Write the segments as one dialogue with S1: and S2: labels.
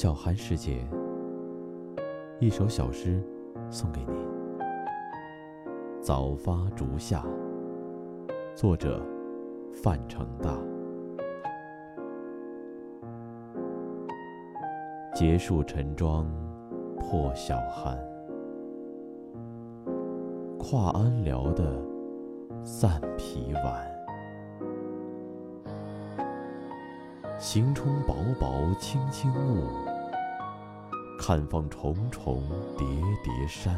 S1: 小寒时节，一首小诗送给您。早发竹下，作者范成大。结束晨妆破晓寒，跨安寮的散皮晚。行冲薄薄青青雾，看放重重叠叠山。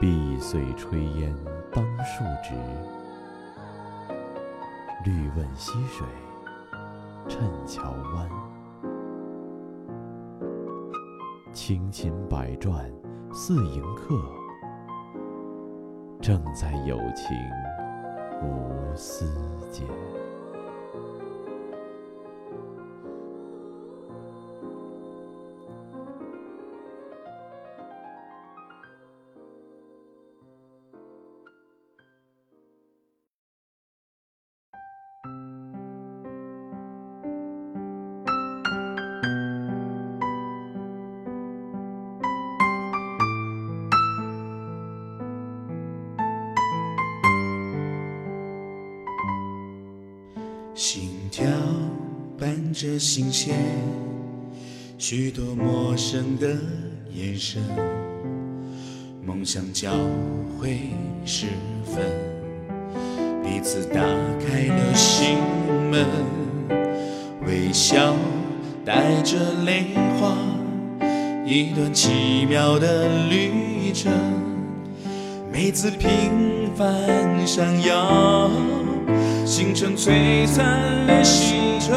S1: 碧碎炊烟当树直，绿问溪水衬桥弯。轻琴百转似迎客，正在有情。无私间。
S2: 心跳伴着心弦，许多陌生的眼神，梦想交汇时分，彼此打开了心门，微笑带着泪花，一段奇妙的旅程，每次平凡闪耀。星辰璀璨了星辰，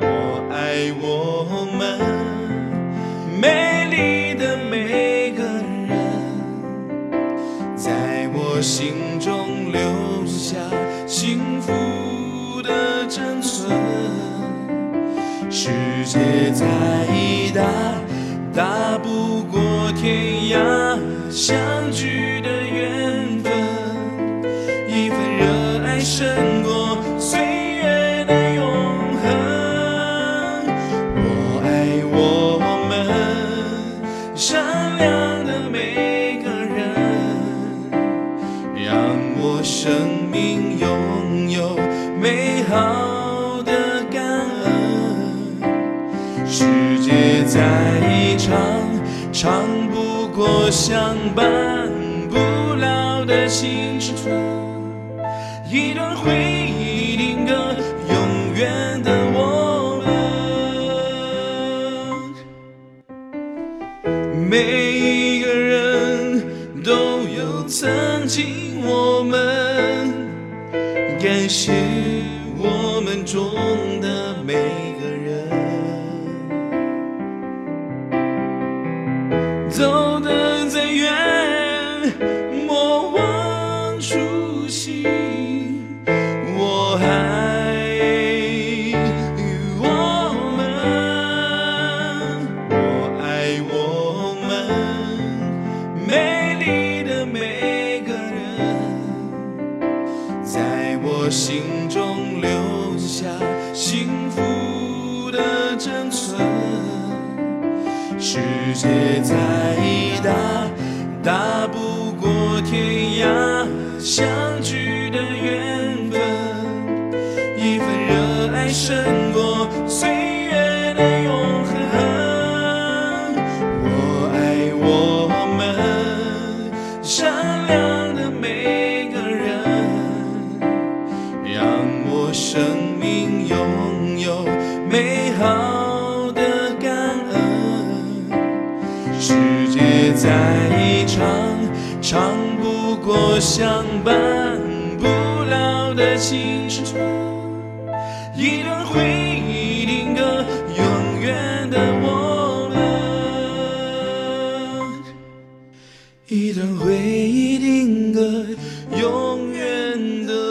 S2: 我爱我们美丽的每个人，在我心中留下幸福的珍存。世界再大，大不过天涯相聚。胜过岁月的永恒。我爱我们善良的每个人，让我生命拥有美好的感恩。世界再长，长不过相伴不老的青春。一段回忆定格，永远的我们。每一个人都有曾经，我们感谢我们中的每个人，走得再远，莫忘初世界再大，大不过天涯相聚的缘分。一份热爱胜过岁月的永恒。我爱我们善良的每个人。让我生命拥有美好再一场唱不过相伴不老的青春一段回忆定格永远的我们一段回忆定格永远的。